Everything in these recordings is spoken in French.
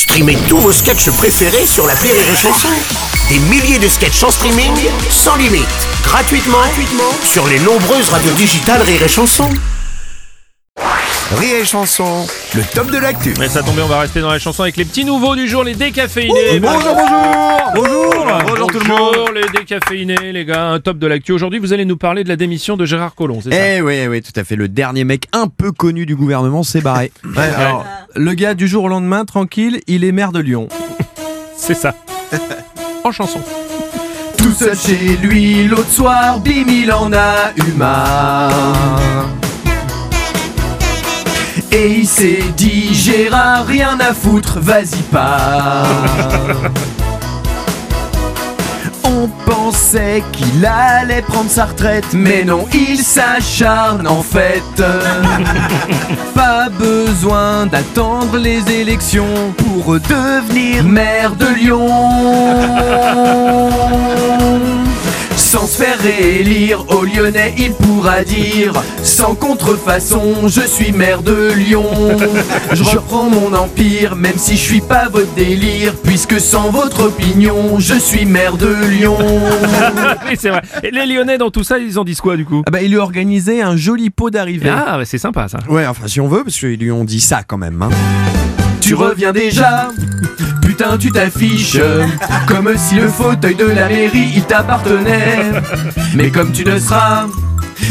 Streamez tous vos sketchs préférés sur la Rire et Chanson. Des milliers de sketchs en streaming, sans limite, gratuitement, gratuitement sur les nombreuses radios digitales Rire et Chanson. Rire et Chanson, le top de l'actu. Mais ça tombe bien, on va rester dans la chanson avec les petits nouveaux du jour, les décaféinés. Bonjour, bonjour Bonjour Bonjour tout le monde Bonjour les décaféinés, les gars, un top de l'actu. Aujourd'hui, vous allez nous parler de la démission de Gérard Collomb, c'est ça? Eh oui, oui, tout à fait. Le dernier mec un peu connu du gouvernement s'est barré. Ouais, alors, le gars du jour au lendemain, tranquille, il est maire de Lyon. C'est ça. en chanson. Tout seul chez lui, l'autre soir, bim, il en a eu marre. Et il s'est dit, Gérard, rien à foutre, vas-y pas. On pensait qu'il allait prendre sa retraite, mais non, il s'acharne en fait. Pas besoin d'attendre les élections pour devenir maire de Lyon. Se faire réélire, au Lyonnais il pourra dire Sans contrefaçon, je suis maire de Lyon Je reprends mon empire, même si je suis pas votre délire Puisque sans votre opinion, je suis maire de Lyon oui, c'est vrai. Et les Lyonnais dans tout ça, ils en disent quoi du coup? Ah bah, Il lui a organisé un joli pot d'arrivée Ah, bah, c'est sympa ça. Ouais, enfin si on veut, parce qu'ils lui ont dit ça quand même. Hein. Tu reviens déjà Tu t'affiches comme si le fauteuil de la mairie il t'appartenait. Mais comme tu ne seras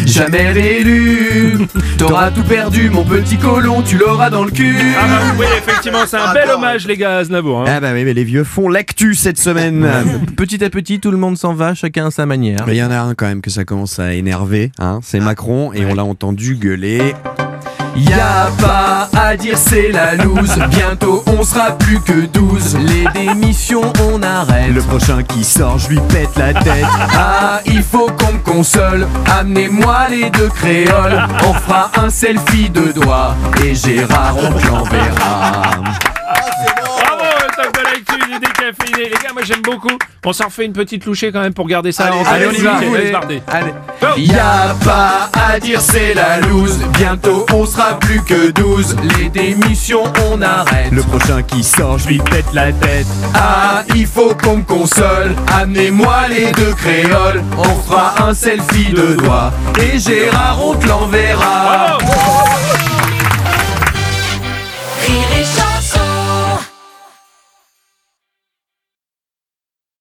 jamais réélu, t'auras tout perdu, mon petit colon, tu l'auras dans le cul. Ah bah oui, effectivement, c'est un bel hommage les gars à Aznavour. hein. Ah bah oui, mais les vieux font l'actu cette semaine. petit à petit, tout le monde s'en va, chacun à sa manière. Mais il y en a un quand même que ça commence à énerver, hein, c'est Macron, et on l'a entendu gueuler. Y a pas à dire c'est la loose. Bientôt on sera plus que 12 Les démissions on arrête. Le prochain qui sort je lui pète la tête. Ah il faut qu'on me console. Amenez-moi les deux créoles. On fera un selfie de doigts. Et Gérard on te l'enverra Les gars, moi j'aime beaucoup. On s'en refait une petite louchée quand même pour garder ça. En Allez, tête. on y va, allez. Allez. Y a pas à dire c'est la loose. Bientôt on sera plus que 12 Les démissions on arrête. Le prochain qui sort je lui pète la tête. Ah il faut qu'on me console. Amenez-moi les deux créoles. On fera un selfie de doigts. Et Gérard on te l'enverra. Bravo.